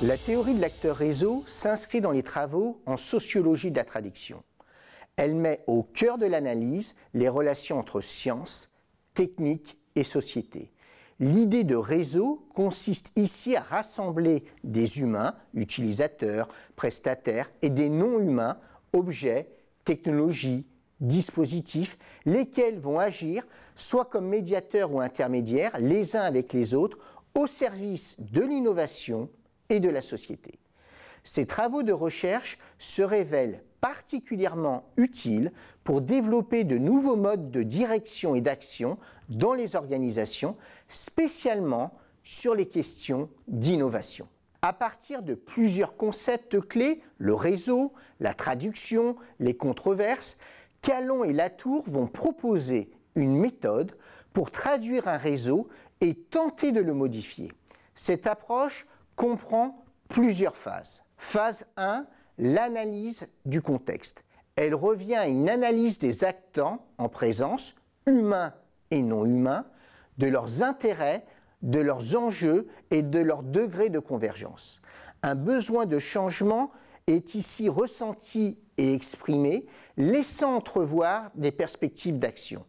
La théorie de l'acteur réseau s'inscrit dans les travaux en sociologie de la traduction. Elle met au cœur de l'analyse les relations entre science, technique et société. L'idée de réseau consiste ici à rassembler des humains, utilisateurs, prestataires, et des non-humains, objets, technologies, dispositifs, lesquels vont agir soit comme médiateurs ou intermédiaires, les uns avec les autres, au service de l'innovation et de la société. Ces travaux de recherche se révèlent particulièrement utiles pour développer de nouveaux modes de direction et d'action dans les organisations, spécialement sur les questions d'innovation. À partir de plusieurs concepts clés, le réseau, la traduction, les controverses, Calon et Latour vont proposer une méthode pour traduire un réseau et tenter de le modifier. Cette approche comprend plusieurs phases. Phase 1, l'analyse du contexte. Elle revient à une analyse des actants en présence, humains et non humains, de leurs intérêts, de leurs enjeux et de leur degré de convergence. Un besoin de changement est ici ressenti et exprimé, laissant entrevoir des perspectives d'action.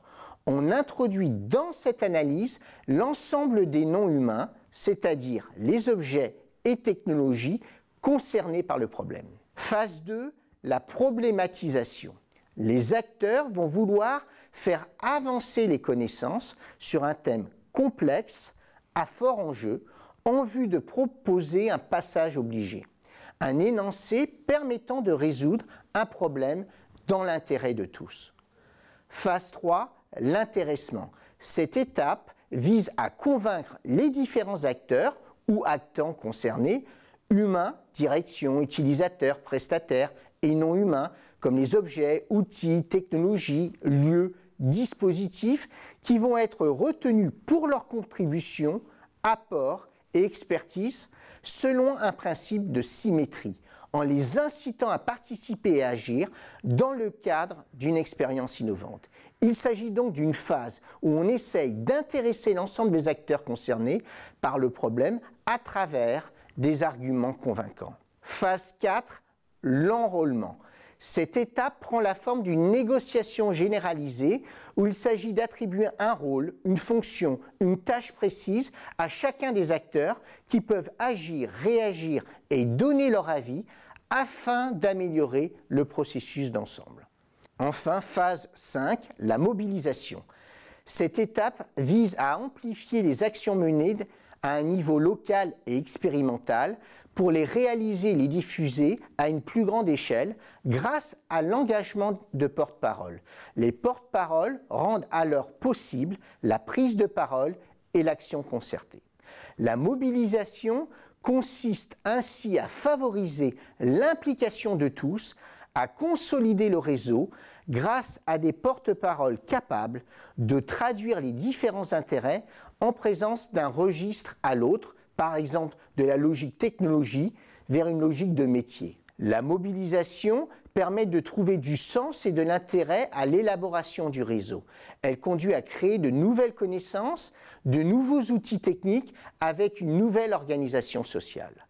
On introduit dans cette analyse l'ensemble des non-humains, c'est-à-dire les objets et technologies concernés par le problème. Phase 2, la problématisation. Les acteurs vont vouloir faire avancer les connaissances sur un thème complexe, à fort enjeu, en vue de proposer un passage obligé, un énoncé permettant de résoudre un problème dans l'intérêt de tous. Phase 3, l'intéressement. Cette étape vise à convaincre les différents acteurs ou actants concernés humains, direction, utilisateurs, prestataires, et non humains, comme les objets, outils, technologies, lieux, dispositifs, qui vont être retenus pour leur contribution, apport et expertise selon un principe de symétrie, en les incitant à participer et agir dans le cadre d'une expérience innovante. Il s'agit donc d'une phase où on essaye d'intéresser l'ensemble des acteurs concernés par le problème à travers des arguments convaincants. Phase 4, l'enrôlement. Cette étape prend la forme d'une négociation généralisée où il s'agit d'attribuer un rôle, une fonction, une tâche précise à chacun des acteurs qui peuvent agir, réagir et donner leur avis afin d'améliorer le processus d'ensemble. Enfin, phase 5, la mobilisation. Cette étape vise à amplifier les actions menées à un niveau local et expérimental pour les réaliser et les diffuser à une plus grande échelle grâce à l'engagement de porte-parole. Les porte-paroles rendent alors possible la prise de parole et l'action concertée. La mobilisation consiste ainsi à favoriser l'implication de tous, à consolider le réseau grâce à des porte-paroles capables de traduire les différents intérêts en présence d'un registre à l'autre, par exemple de la logique technologie vers une logique de métier. La mobilisation permet de trouver du sens et de l'intérêt à l'élaboration du réseau. Elle conduit à créer de nouvelles connaissances, de nouveaux outils techniques avec une nouvelle organisation sociale.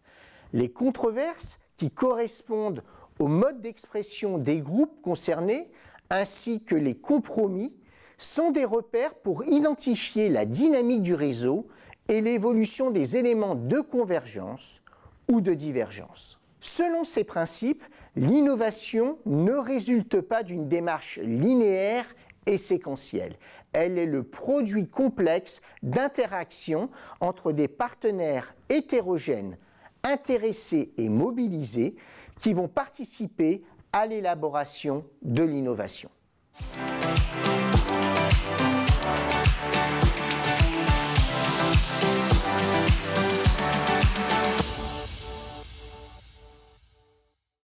Les controverses qui correspondent au mode d'expression des groupes concernés ainsi que les compromis sont des repères pour identifier la dynamique du réseau et l'évolution des éléments de convergence ou de divergence. Selon ces principes, l'innovation ne résulte pas d'une démarche linéaire et séquentielle. Elle est le produit complexe d'interactions entre des partenaires hétérogènes, intéressés et mobilisés qui vont participer à l'élaboration de l'innovation.